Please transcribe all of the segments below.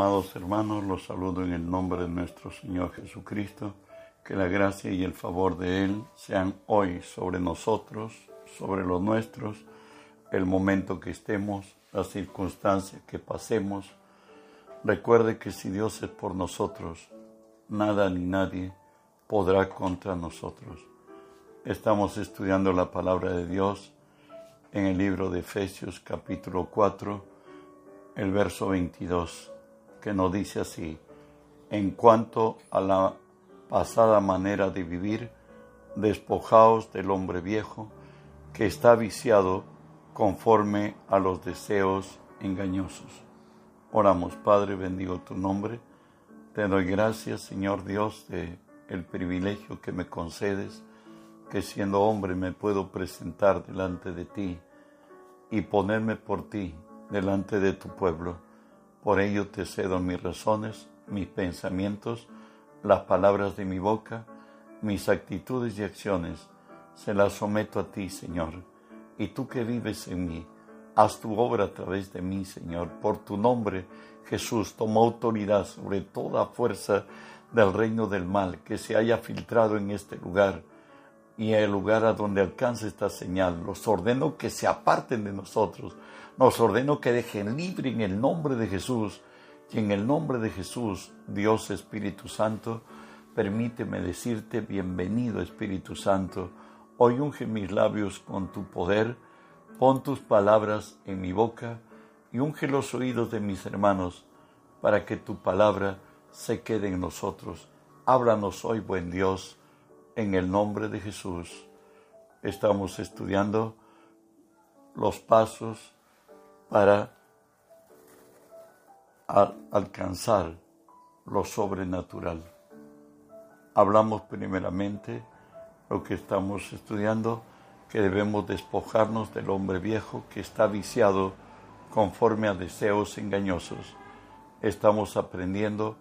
Amados hermanos, los saludo en el nombre de nuestro Señor Jesucristo. Que la gracia y el favor de Él sean hoy sobre nosotros, sobre los nuestros, el momento que estemos, las circunstancias que pasemos. Recuerde que si Dios es por nosotros, nada ni nadie podrá contra nosotros. Estamos estudiando la palabra de Dios en el libro de Efesios capítulo 4, el verso 22 que nos dice así, en cuanto a la pasada manera de vivir, despojaos del hombre viejo que está viciado conforme a los deseos engañosos. Oramos, Padre, bendigo tu nombre. Te doy gracias, Señor Dios, de el privilegio que me concedes, que siendo hombre me puedo presentar delante de ti y ponerme por ti delante de tu pueblo por ello te cedo mis razones, mis pensamientos, las palabras de mi boca, mis actitudes y acciones. Se las someto a ti, Señor. Y tú que vives en mí, haz tu obra a través de mí, Señor. Por tu nombre, Jesús, toma autoridad sobre toda fuerza del reino del mal que se haya filtrado en este lugar y el lugar a donde alcance esta señal. Los ordeno que se aparten de nosotros. Nos ordeno que dejen libre en el nombre de Jesús. Y en el nombre de Jesús, Dios Espíritu Santo, permíteme decirte bienvenido Espíritu Santo. Hoy unge mis labios con tu poder. Pon tus palabras en mi boca y unge los oídos de mis hermanos para que tu palabra se quede en nosotros. Háblanos hoy, buen Dios en el nombre de Jesús. Estamos estudiando los pasos para alcanzar lo sobrenatural. Hablamos primeramente lo que estamos estudiando, que debemos despojarnos del hombre viejo que está viciado conforme a deseos engañosos. Estamos aprendiendo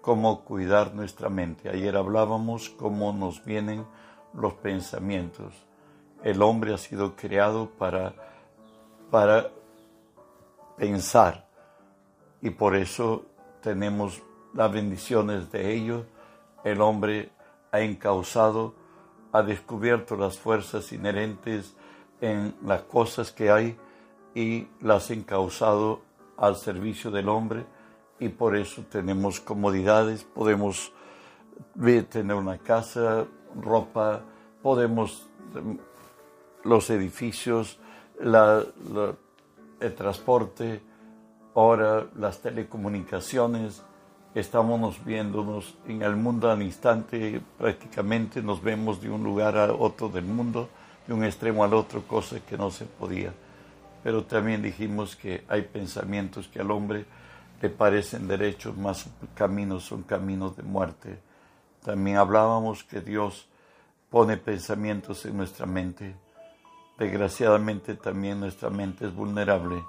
cómo cuidar nuestra mente. Ayer hablábamos cómo nos vienen los pensamientos. El hombre ha sido creado para, para pensar y por eso tenemos las bendiciones de ello. El hombre ha encauzado, ha descubierto las fuerzas inherentes en las cosas que hay y las ha encauzado al servicio del hombre y por eso tenemos comodidades, podemos tener una casa, ropa, podemos los edificios, el transporte, ahora las telecomunicaciones, estamos viéndonos en el mundo al instante, prácticamente nos vemos de un lugar a otro del mundo, de un extremo al otro, cosa que no se podía. Pero también dijimos que hay pensamientos que al hombre le parecen derechos, más caminos son caminos de muerte. También hablábamos que Dios pone pensamientos en nuestra mente. Desgraciadamente también nuestra mente es vulnerable.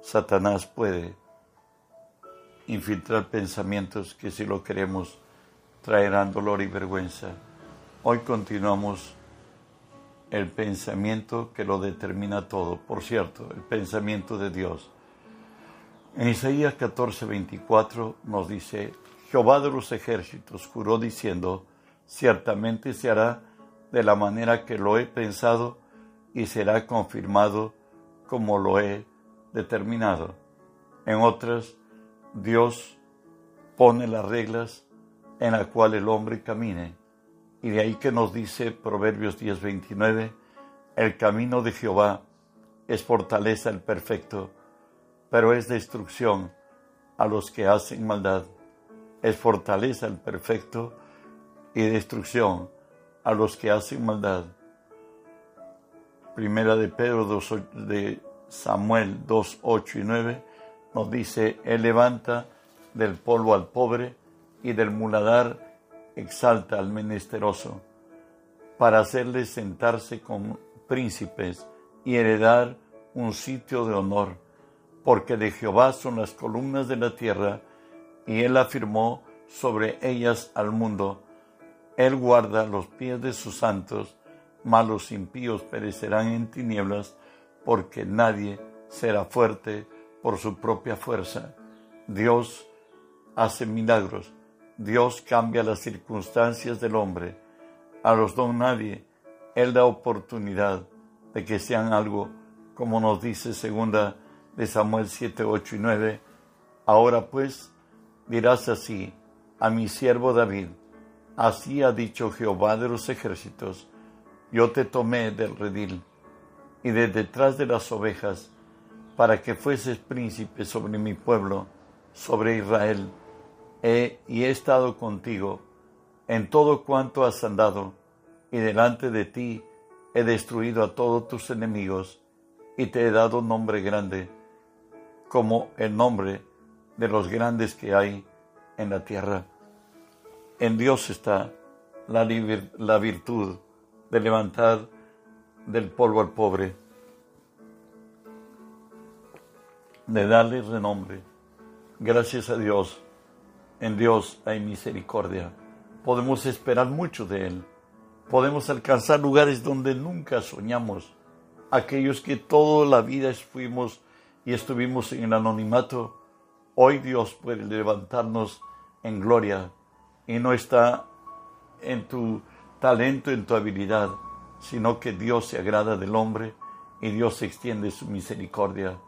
Satanás puede infiltrar pensamientos que si lo queremos traerán dolor y vergüenza. Hoy continuamos el pensamiento que lo determina todo. Por cierto, el pensamiento de Dios. En Isaías 14, 24 nos dice, Jehová de los ejércitos juró diciendo, ciertamente se hará de la manera que lo he pensado y será confirmado como lo he determinado. En otras, Dios pone las reglas en las cuales el hombre camine. Y de ahí que nos dice Proverbios 10, 29, el camino de Jehová es fortaleza el perfecto pero es destrucción a los que hacen maldad. Es fortaleza el perfecto y destrucción a los que hacen maldad. Primera de Pedro 2, de Samuel 2, 8 y 9 nos dice, Él levanta del polvo al pobre y del muladar exalta al menesteroso, para hacerle sentarse con príncipes y heredar un sitio de honor porque de Jehová son las columnas de la tierra, y él afirmó sobre ellas al mundo. Él guarda los pies de sus santos, mas los impíos perecerán en tinieblas, porque nadie será fuerte por su propia fuerza. Dios hace milagros. Dios cambia las circunstancias del hombre. A los don nadie, Él da oportunidad de que sean algo, como nos dice segunda de Samuel 7, 8 y 9. Ahora pues dirás así a mi siervo David, así ha dicho Jehová de los ejércitos, yo te tomé del redil y de detrás de las ovejas, para que fueses príncipe sobre mi pueblo, sobre Israel. He y he estado contigo en todo cuanto has andado, y delante de ti he destruido a todos tus enemigos, y te he dado nombre grande, como el nombre de los grandes que hay en la tierra. En Dios está la, la virtud de levantar del polvo al pobre, de darle renombre. Gracias a Dios, en Dios hay misericordia. Podemos esperar mucho de Él. Podemos alcanzar lugares donde nunca soñamos. Aquellos que toda la vida fuimos y estuvimos en el anonimato, hoy Dios puede levantarnos en gloria y no está en tu talento, en tu habilidad, sino que Dios se agrada del hombre y Dios extiende su misericordia.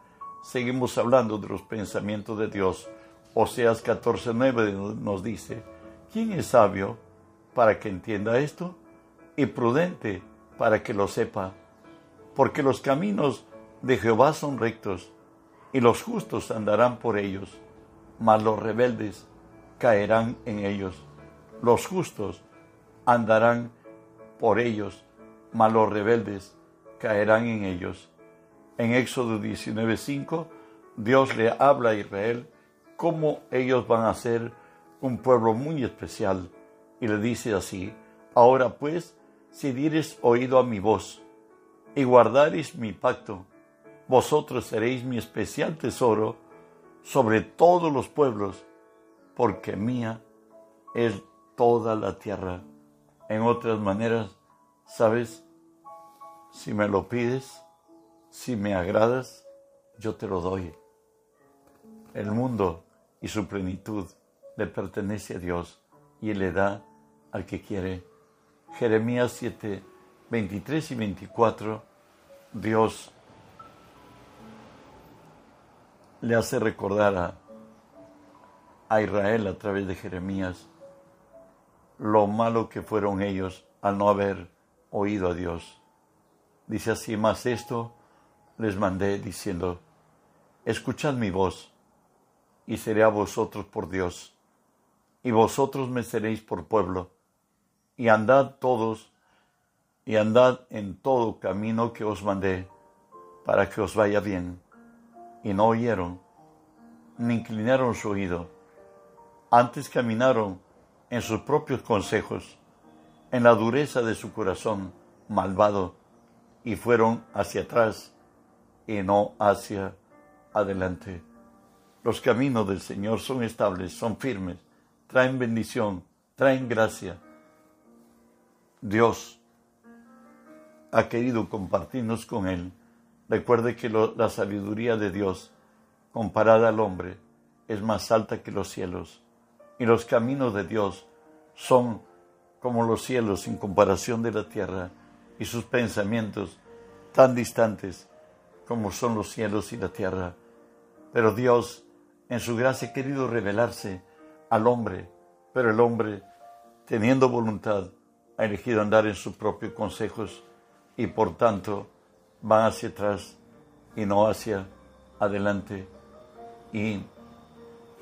Seguimos hablando de los pensamientos de Dios. Oseas 14:9 nos dice, ¿quién es sabio para que entienda esto? Y prudente para que lo sepa. Porque los caminos de Jehová son rectos, y los justos andarán por ellos, mas los rebeldes caerán en ellos. Los justos andarán por ellos, mas los rebeldes caerán en ellos. En Éxodo 19:5, Dios le habla a Israel cómo ellos van a ser un pueblo muy especial y le dice así, ahora pues, si dieres oído a mi voz y guardaréis mi pacto, vosotros seréis mi especial tesoro sobre todos los pueblos, porque mía es toda la tierra. En otras maneras, ¿sabes? Si me lo pides, si me agradas, yo te lo doy. El mundo y su plenitud le pertenece a Dios y le da al que quiere. Jeremías 7, 23 y 24, Dios le hace recordar a, a Israel a través de Jeremías lo malo que fueron ellos al no haber oído a Dios. Dice así, más esto les mandé diciendo, escuchad mi voz, y seré a vosotros por Dios, y vosotros me seréis por pueblo, y andad todos, y andad en todo camino que os mandé, para que os vaya bien. Y no oyeron, ni inclinaron su oído, antes caminaron en sus propios consejos, en la dureza de su corazón malvado, y fueron hacia atrás y no hacia adelante. Los caminos del Señor son estables, son firmes, traen bendición, traen gracia. Dios ha querido compartirnos con Él. Recuerde que la sabiduría de Dios, comparada al hombre, es más alta que los cielos y los caminos de Dios son como los cielos en comparación de la tierra y sus pensamientos tan distantes como son los cielos y la tierra. Pero Dios, en su gracia, ha querido revelarse al hombre, pero el hombre, teniendo voluntad, ha elegido andar en sus propios consejos y por tanto van hacia atrás y no hacia adelante. Y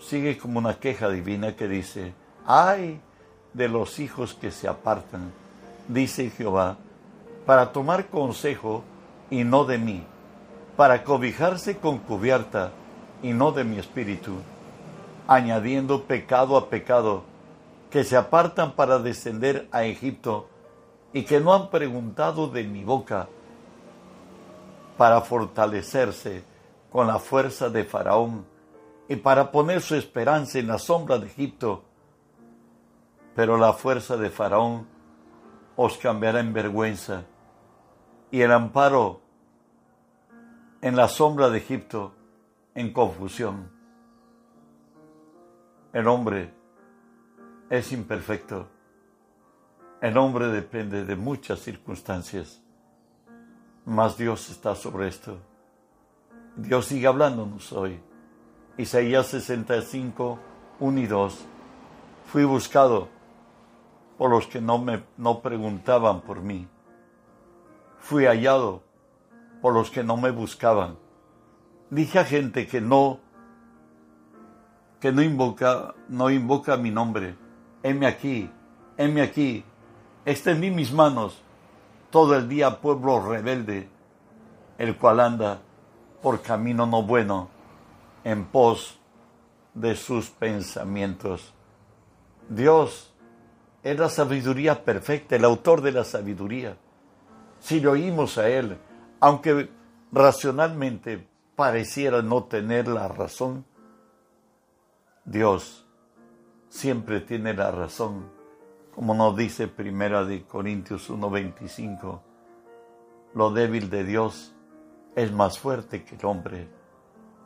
sigue como una queja divina que dice, ay de los hijos que se apartan, dice Jehová, para tomar consejo y no de mí, para cobijarse con cubierta y no de mi espíritu, añadiendo pecado a pecado, que se apartan para descender a Egipto y que no han preguntado de mi boca, para fortalecerse con la fuerza de Faraón y para poner su esperanza en la sombra de Egipto. Pero la fuerza de Faraón os cambiará en vergüenza y el amparo en la sombra de Egipto en confusión. El hombre es imperfecto. El hombre depende de muchas circunstancias, mas Dios está sobre esto. Dios sigue hablándonos hoy. Isaías 65, 1 y 2. Fui buscado por los que no me no preguntaban por mí. Fui hallado por los que no me buscaban. Dije a gente que no que no invoca no invoca mi nombre. Heme aquí, heme aquí. Extendí mis manos todo el día pueblo rebelde, el cual anda por camino no bueno en pos de sus pensamientos. Dios es la sabiduría perfecta, el autor de la sabiduría. Si le oímos a Él, aunque racionalmente pareciera no tener la razón, Dios siempre tiene la razón, como nos dice Primera de Corintios 1:25. Lo débil de Dios es más fuerte que el hombre,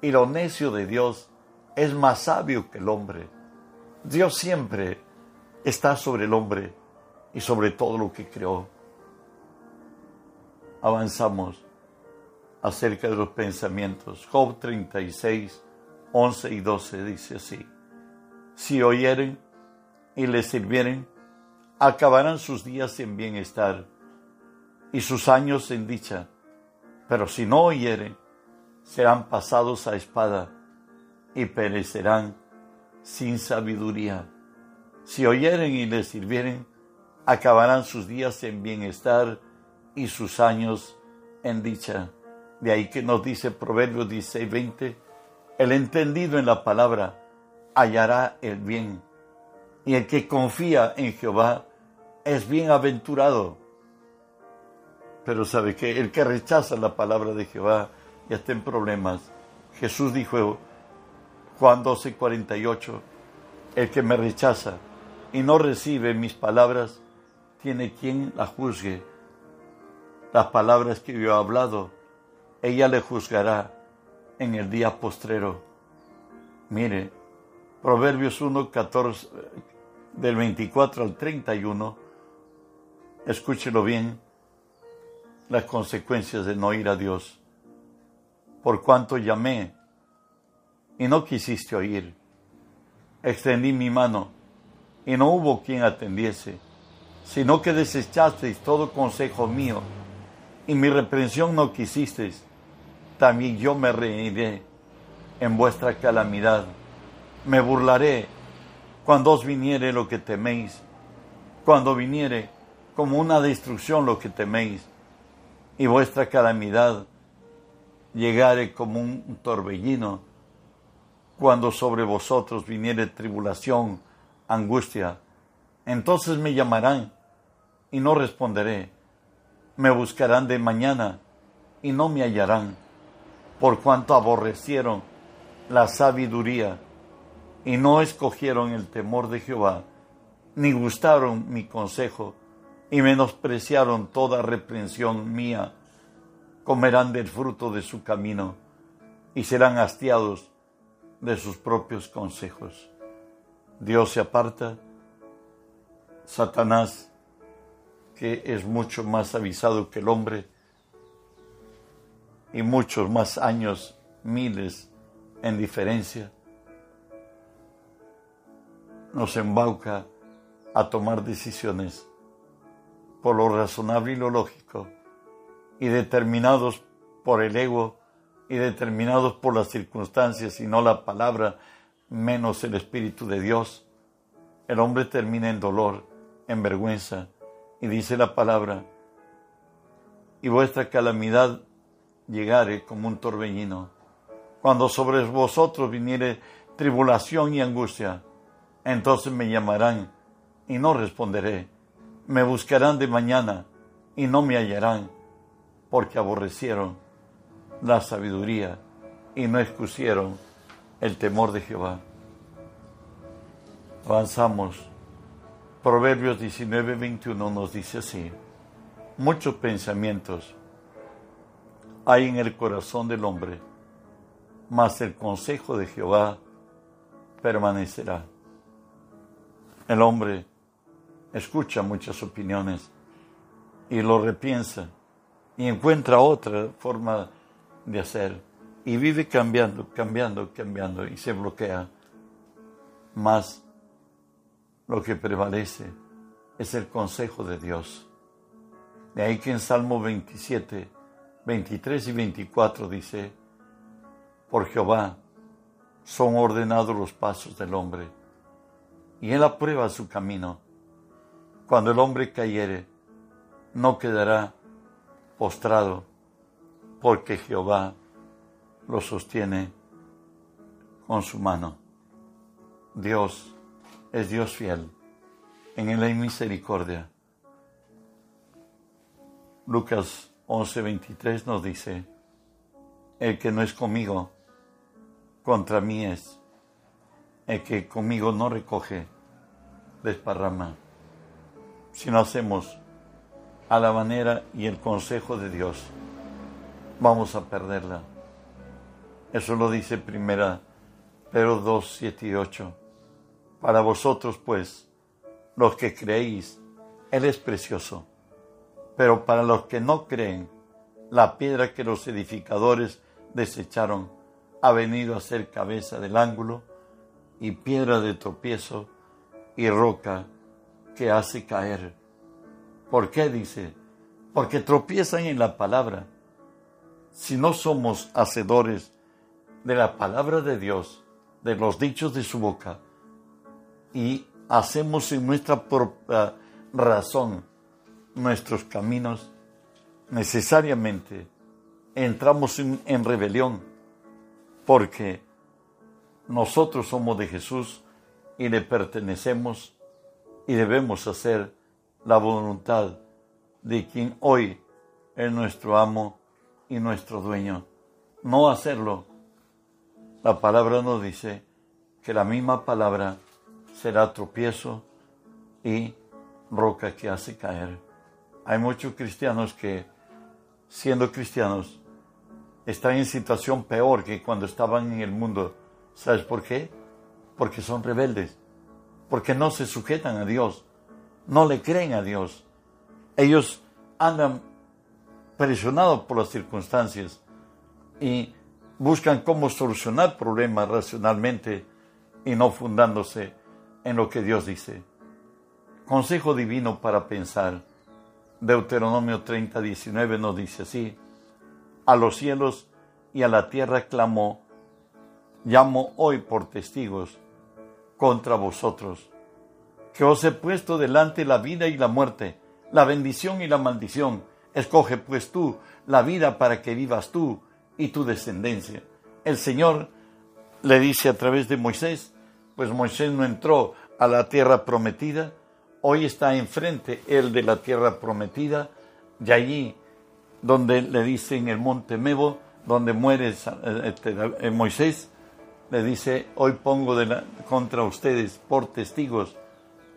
y lo necio de Dios es más sabio que el hombre. Dios siempre está sobre el hombre y sobre todo lo que creó. Avanzamos acerca de los pensamientos. Job 36, 11 y 12 dice así. Si oyeren y les sirvieren, acabarán sus días en bienestar y sus años en dicha. Pero si no oyeren, serán pasados a espada y perecerán sin sabiduría. Si oyeren y les sirvieren, acabarán sus días en bienestar y sus años en dicha. De ahí que nos dice Proverbios 16, 20, el entendido en la palabra hallará el bien, y el que confía en Jehová es bienaventurado. Pero sabe que el que rechaza la palabra de Jehová ya está en problemas. Jesús dijo, Juan 12, 48, el que me rechaza y no recibe mis palabras, tiene quien la juzgue. Las palabras que yo he hablado, ella le juzgará en el día postrero. Mire, Proverbios 1, 14, del 24 al 31, escúchelo bien, las consecuencias de no ir a Dios. Por cuanto llamé y no quisiste oír, extendí mi mano y no hubo quien atendiese, sino que desechasteis todo consejo mío, y mi reprensión no quisisteis, también yo me reiré en vuestra calamidad, me burlaré cuando os viniere lo que teméis, cuando viniere como una destrucción lo que teméis, y vuestra calamidad llegare como un torbellino, cuando sobre vosotros viniere tribulación, angustia. Entonces me llamarán y no responderé. Me buscarán de mañana y no me hallarán, por cuanto aborrecieron la sabiduría y no escogieron el temor de Jehová, ni gustaron mi consejo y menospreciaron toda reprensión mía. Comerán del fruto de su camino y serán hastiados de sus propios consejos. Dios se aparta, Satanás, que es mucho más avisado que el hombre, y muchos más años, miles en diferencia, nos embauca a tomar decisiones por lo razonable y lo lógico, y determinados por el ego, y determinados por las circunstancias y no la palabra menos el Espíritu de Dios, el hombre termina en dolor, en vergüenza, y dice la palabra, y vuestra calamidad llegare como un torbellino. Cuando sobre vosotros viniere tribulación y angustia, entonces me llamarán y no responderé. Me buscarán de mañana y no me hallarán, porque aborrecieron la sabiduría y no excusieron el temor de Jehová. Avanzamos. Proverbios 19, 21 nos dice así. Muchos pensamientos hay en el corazón del hombre, mas el consejo de Jehová permanecerá. el hombre escucha muchas opiniones y lo repiensa y encuentra otra forma de hacer y vive cambiando, cambiando, cambiando y se bloquea. Más lo que prevalece es el consejo de Dios. De ahí que en Salmo 27, 23 y 24 dice, por Jehová son ordenados los pasos del hombre, y él aprueba su camino. Cuando el hombre cayere, no quedará postrado, porque Jehová lo sostiene con su mano. Dios es Dios fiel, en él hay misericordia. Lucas 11:23 nos dice, el que no es conmigo, contra mí es. El que conmigo no recoge, desparrama. Si no hacemos a la manera y el consejo de Dios, vamos a perderla. Eso lo dice primera Pedro 2, 7 y 8. Para vosotros, pues, los que creéis, Él es precioso. Pero para los que no creen, la piedra que los edificadores desecharon ha venido a ser cabeza del ángulo y piedra de tropiezo y roca que hace caer. ¿Por qué dice? Porque tropiezan en la palabra. Si no somos hacedores de la palabra de Dios, de los dichos de su boca, y hacemos en nuestra propia razón nuestros caminos, necesariamente entramos en, rebelión porque nosotros somos de Jesús y le pertenecemos y debemos hacer la voluntad de quien hoy es nuestro amo y nuestro dueño. No hacerlo. La palabra nos dice que la misma palabra será tropiezo y roca que hace caer. Hay muchos cristianos que, siendo cristianos, están en situación peor que cuando estaban en el mundo. ¿Sabes por qué? Porque son rebeldes, porque no se sujetan a Dios, no le creen a Dios. Ellos andan presionados por las circunstancias y buscan cómo solucionar problemas racionalmente y no fundándose en lo que Dios dice. Consejo divino para pensar. Deuteronomio 30, 19 nos dice así a los cielos y a la tierra clamó, llamo hoy por testigos contra vosotros, que os he puesto delante la vida y la muerte, la bendición y la maldición. Escoge pues tú la vida para que vivas tú y tu descendencia. El Señor le dice a través de Moisés, pues Moisés no entró a la tierra prometida, hoy está enfrente él de la tierra prometida, y allí donde le dice en el monte Mebo, donde muere este, eh, Moisés, le dice, hoy pongo contra ustedes por testigos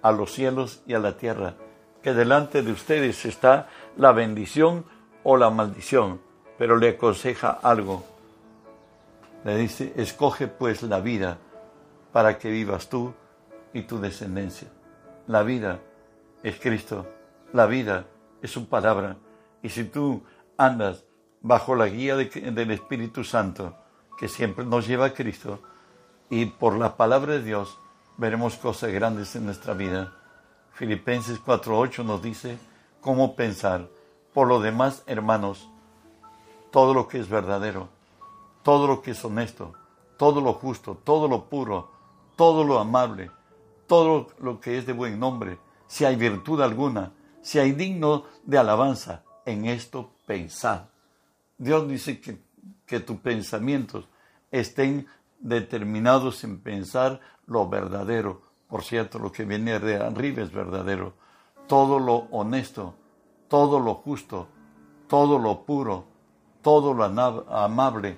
a los cielos y a la tierra, que delante de ustedes está la bendición o la maldición, pero le aconseja algo. Le dice, escoge pues la vida para que vivas tú y tu descendencia. La vida es Cristo, la vida es su palabra. Y si tú andas bajo la guía del Espíritu Santo, que siempre nos lleva a Cristo, y por la palabra de Dios veremos cosas grandes en nuestra vida. Filipenses 4.8 nos dice cómo pensar. Por lo demás, hermanos, todo lo que es verdadero, todo lo que es honesto, todo lo justo, todo lo puro, todo lo amable, todo lo que es de buen nombre, si hay virtud alguna, si hay digno de alabanza, en esto pensar. Dios dice que, que tus pensamientos estén determinados en pensar lo verdadero. Por cierto, lo que viene de arriba es verdadero. Todo lo honesto, todo lo justo, todo lo puro, todo lo amable,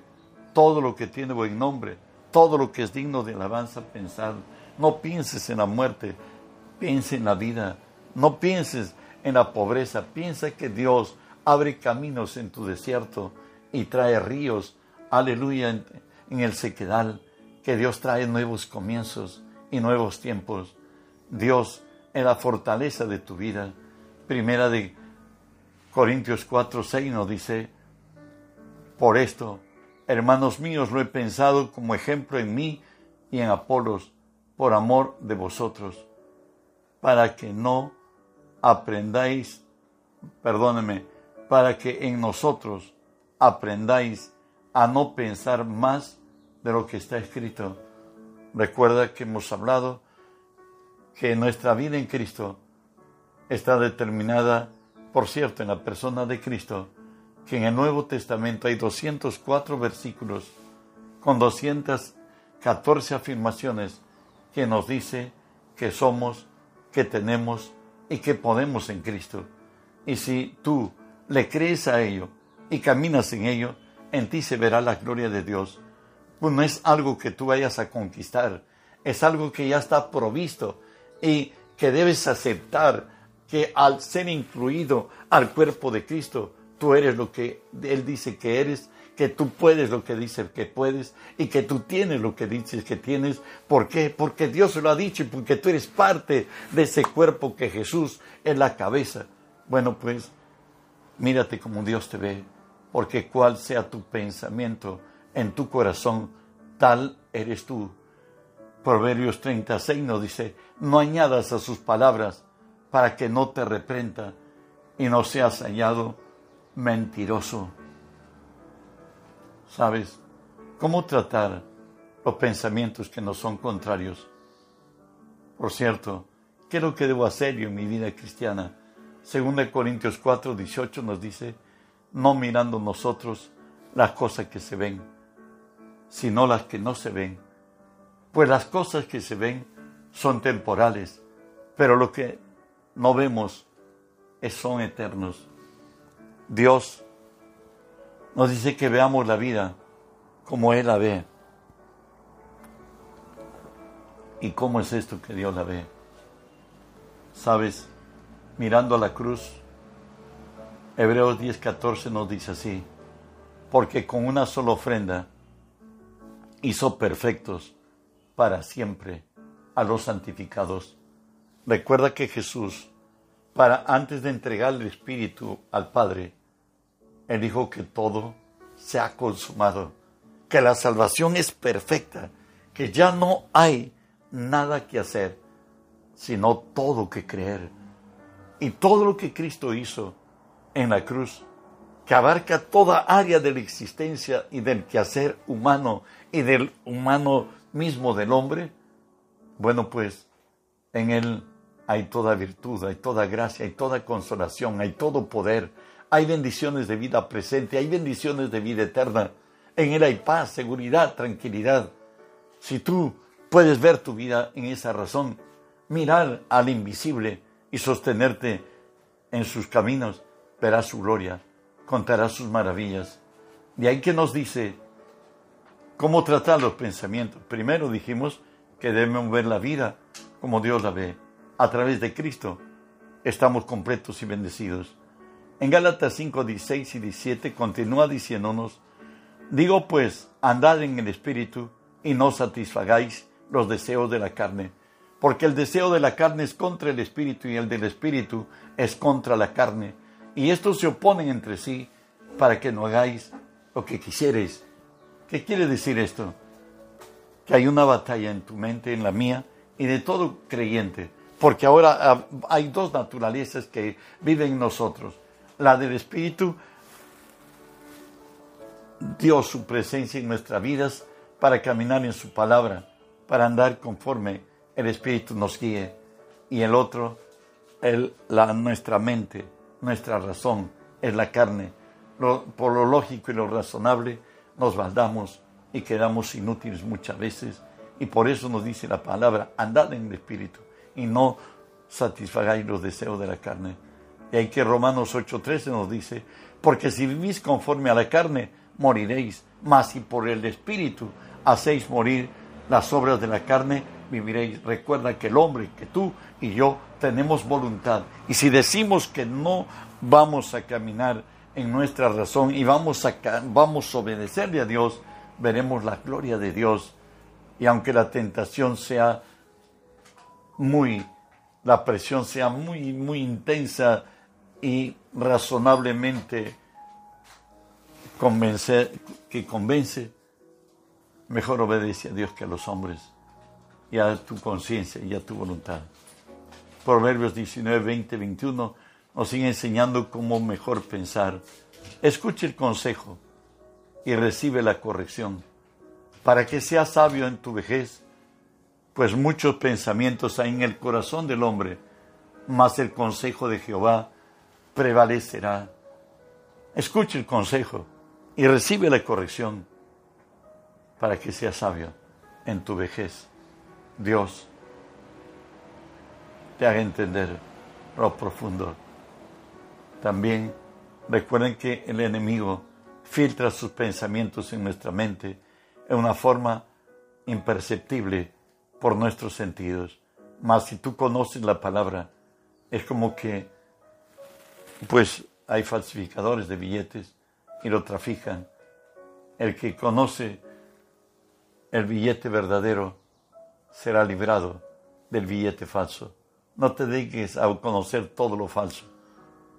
todo lo que tiene buen nombre, todo lo que es digno de alabanza, pensar. No pienses en la muerte, piensa en la vida. No pienses en la pobreza. Piensa que Dios abre caminos en tu desierto y trae ríos, aleluya, en, el sequedal, que Dios trae nuevos comienzos y nuevos tiempos. Dios es la fortaleza de tu vida. Primera de Corintios 4, 6 nos dice, por esto, hermanos míos, lo he pensado como ejemplo en mí y en Apolos, por amor de vosotros, para que no aprendáis, perdóneme, para que en nosotros aprendáis a no pensar más de lo que está escrito. Recuerda que hemos hablado que nuestra vida en Cristo está determinada, por cierto, en la persona de Cristo, que en el Nuevo Testamento hay 204 versículos con 214 afirmaciones que nos dice que somos, que tenemos y que podemos en Cristo. Y si tú le crees a ello y caminas en ello, en ti se verá la gloria de Dios. Pues no es algo que tú vayas a conquistar, es algo que ya está provisto y que debes aceptar que al ser incluido al cuerpo de Cristo, tú eres lo que Él dice que eres, que tú puedes lo que dice que puedes y que tú tienes lo que dices que tienes. ¿Por qué? Porque Dios lo ha dicho y porque tú eres parte de ese cuerpo que Jesús es la cabeza. Bueno, pues mírate como Dios te ve, porque cual sea tu pensamiento en tu corazón, tal eres tú. Proverbios 36 nos dice, no añadas a sus palabras para que no te reprenda y no seas hallado mentiroso. ¿Sabes cómo tratar los pensamientos que no son contrarios? Por cierto, ¿qué es lo que debo hacer yo en mi vida cristiana? Según Corintios 4, 18 nos dice, no mirando nosotros las cosas que se ven, sino las que no se ven. Pues las cosas que se ven son temporales, pero lo que no vemos son eternos. Dios nos dice que veamos la vida como Él la ve. ¿Y cómo es esto que Dios la ve? Sabes, mirando a la cruz, Hebreos 10:14 nos dice así, porque con una sola ofrenda hizo perfectos para siempre a los santificados. Recuerda que Jesús, para antes de entregar el Espíritu al Padre, Él dijo que todo se ha consumado, que la salvación es perfecta, que ya no hay nada que hacer, sino todo que creer. Y todo lo que Cristo hizo en la cruz, que abarca toda área de la existencia y del quehacer humano y del humano mismo del hombre, bueno, pues en Él hay toda virtud, hay toda gracia, hay toda consolación, hay todo poder, hay bendiciones de vida presente, hay bendiciones de vida eterna. En Él hay paz, seguridad, tranquilidad. Si tú puedes ver tu vida en esa razón, mirar al invisible y sostenerte en sus caminos, verás su gloria, contarás sus maravillas. De ahí que nos dice cómo tratar los pensamientos. Primero dijimos que debemos ver la vida como Dios la ve. A través de Cristo estamos completos y bendecidos. En Gálatas 5, 16 y 17 continúa diciéndonos, digo pues, andad en el Espíritu y no satisfagáis los deseos de la carne, porque el deseo de la carne es contra el Espíritu y el del Espíritu es contra la carne, y estos se oponen entre sí para que no hagáis lo que quisierais. ¿Qué quiere decir esto? que hay una batalla en tu mente, en la mía y de todo creyente, porque ahora ah, hay dos naturalezas que viven en nosotros. La del Espíritu, Dios su presencia en nuestras vidas para caminar en su palabra, para andar conforme el Espíritu nos guíe. Y el otro, la, nuestra mente, nuestra razón, es la carne. por lo lógico y lo razonable, nos baldamos y quedamos inútiles muchas veces. Y por eso nos dice la palabra, andad en el Espíritu y no satisfagáis los deseos de la carne. Y hay que Romanos 8:13 nos dice, porque si vivís conforme a la carne, moriréis, mas si por el Espíritu hacéis morir las obras de la carne, viviréis. Recuerda que el hombre, que tú y yo tenemos voluntad. Y si decimos que no vamos a caminar en nuestra razón y vamos a, vamos a obedecerle a Dios, veremos la gloria de Dios. Y aunque la tentación sea muy la presión sea muy, muy intensa y razonablemente convencer, que convence, mejor obedece a Dios que a los hombres y a tu conciencia y a tu voluntad. Proverbios 19, 20, 21 nos sigue enseñando cómo mejor pensar. Escuche el consejo y recibe la corrección para que seas sabio en tu vejez, pues muchos pensamientos hay en el corazón del hombre, mas el consejo de Jehová prevalecerá. Escuche el consejo y recibe la corrección para que seas sabio en tu vejez. Dios te haga entender lo profundo. También recuerden que el enemigo filtra sus pensamientos en nuestra mente en una forma imperceptible por nuestros sentidos. Mas si tú conoces la palabra, es como que, pues hay falsificadores de billetes y lo trafican. El que conoce el billete verdadero será librado del billete falso. No te dediques a conocer todo lo falso,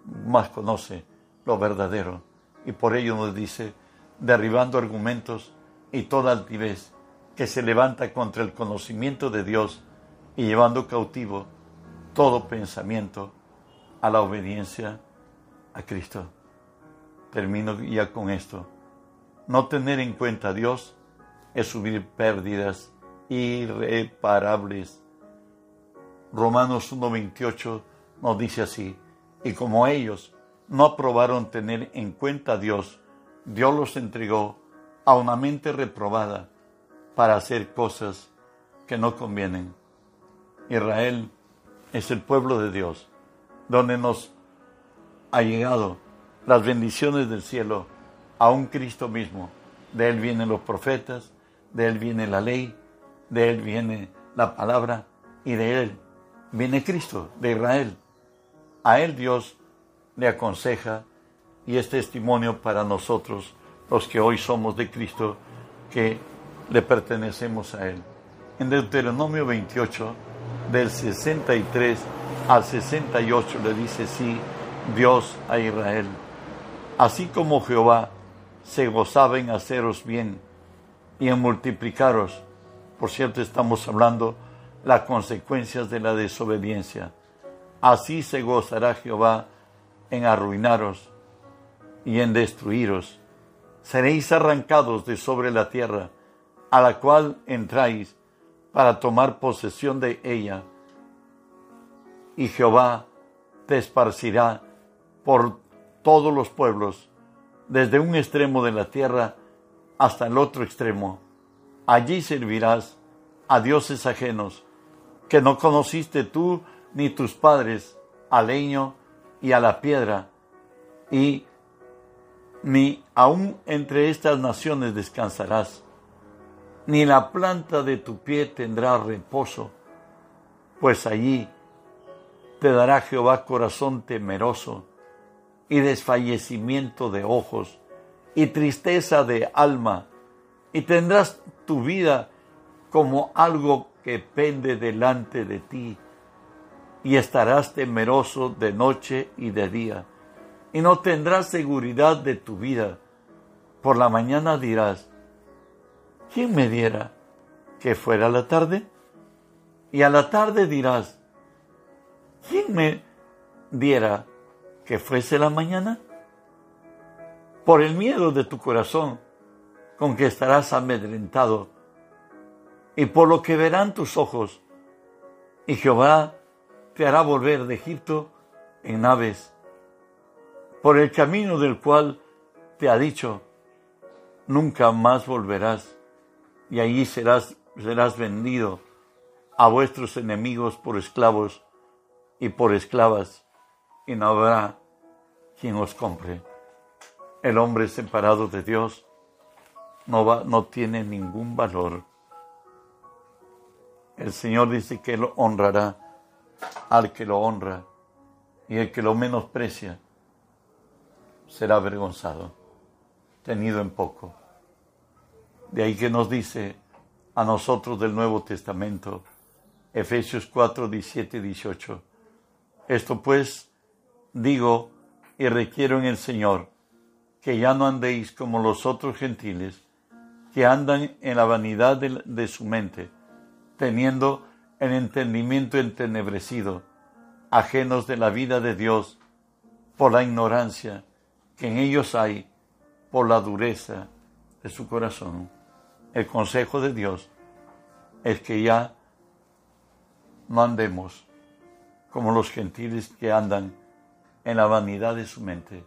más conoce lo verdadero. Y por ello nos dice, derribando argumentos y toda altivez que se levanta contra el conocimiento de Dios y llevando cautivo todo pensamiento a la obediencia a Cristo. Termino ya con esto. No tener en cuenta a Dios es subir pérdidas irreparables. Romanos 1.28 nos dice así, y como ellos no aprobaron tener en cuenta a Dios, Dios los entregó a una mente reprobada para hacer cosas que no convienen. Israel es el pueblo de Dios, donde nos ha llegado las bendiciones del cielo a un Cristo mismo. De Él vienen los profetas, de Él viene la ley, de Él viene la palabra y de Él viene Cristo, de Israel. A Él Dios le aconseja y es testimonio para nosotros los que hoy somos de Cristo, que le pertenecemos a Él. En Deuteronomio 28, del 63 al 68, le dice, sí, Dios a Israel. Así como Jehová se gozaba en haceros bien y en multiplicaros, por cierto estamos hablando las consecuencias de la desobediencia, así se gozará Jehová en arruinaros y en destruiros seréis arrancados de sobre la tierra, a la cual entráis para tomar posesión de ella. Y Jehová te esparcirá por todos los pueblos, desde un extremo de la tierra hasta el otro extremo. Allí servirás a dioses ajenos, que no conociste tú ni tus padres, al leño y a la piedra, y ni aun entre estas naciones descansarás, ni la planta de tu pie tendrá reposo, pues allí te dará Jehová corazón temeroso y desfallecimiento de ojos y tristeza de alma, y tendrás tu vida como algo que pende delante de ti, y estarás temeroso de noche y de día y no tendrás seguridad de tu vida. Por la mañana dirás, ¿quién me diera que fuera la tarde? Y a la tarde dirás, ¿quién me diera que fuese la mañana? Por el miedo de tu corazón, con que estarás amedrentado, y por lo que verán tus ojos, y Jehová te hará volver de Egipto en naves por el camino del cual te ha dicho, nunca más volverás, y allí serás, serás vendido a vuestros enemigos por esclavos y por esclavas, y no habrá quien os compre. El hombre separado de Dios no, va, no tiene ningún valor. El Señor dice que Él honrará al que lo honra y el que lo menosprecia será avergonzado, tenido en poco. De ahí que nos dice a nosotros del Nuevo Testamento, Efesios 4, 17 y 18. Esto pues digo y requiero en el Señor, que ya no andéis como los otros gentiles, que andan en la vanidad de, su mente, teniendo el entendimiento entenebrecido, ajenos de la vida de Dios, por la ignorancia que en ellos hay, por la dureza de su corazón. El consejo de Dios es que ya no andemos como los gentiles que andan en la vanidad de su mente.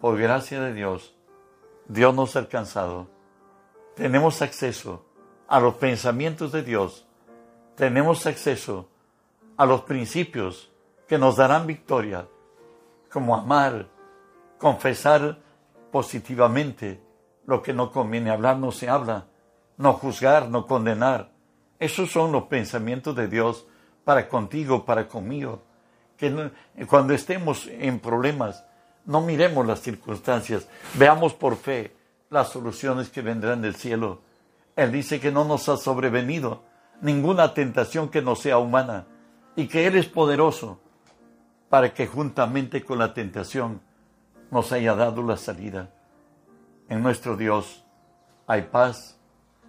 Por gracia de Dios, Dios nos ha alcanzado. Tenemos acceso a los pensamientos de Dios. Tenemos acceso a los principios que nos darán victoria, como amar, confesar positivamente lo que no conviene hablar, no se habla, no juzgar, no condenar. Esos son los pensamientos de Dios para contigo, para conmigo. Que cuando estemos en problemas, no miremos las circunstancias, veamos por fe las soluciones que vendrán del cielo. Él dice que no nos ha sobrevenido ninguna tentación que no sea humana y que Él es poderoso para que juntamente con la tentación nos haya dado la salida. En nuestro Dios hay paz,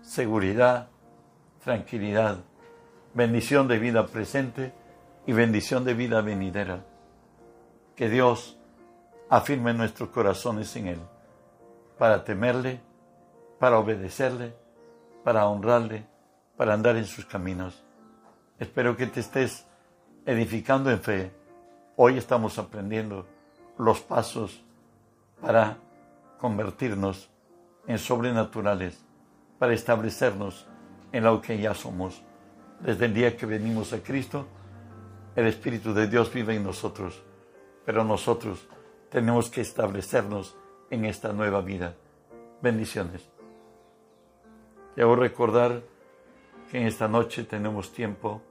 seguridad, tranquilidad bendición de vida presente y bendición de vida venidera. Que Dios afirme nuestros corazones en Él, para temerle, para obedecerle, para honrarle, para andar en sus caminos. Espero que te estés edificando en fe. Hoy estamos aprendiendo los pasos para convertirnos en sobrenaturales, para establecernos en lo que ya somos. Desde el día que venimos a Cristo, el Espíritu de Dios vive en nosotros, pero nosotros tenemos que establecernos en esta nueva vida. Bendiciones. Quiero recordar que en esta noche tenemos tiempo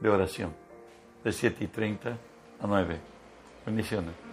de oración, de 7 y 30 a 9. Bendiciones.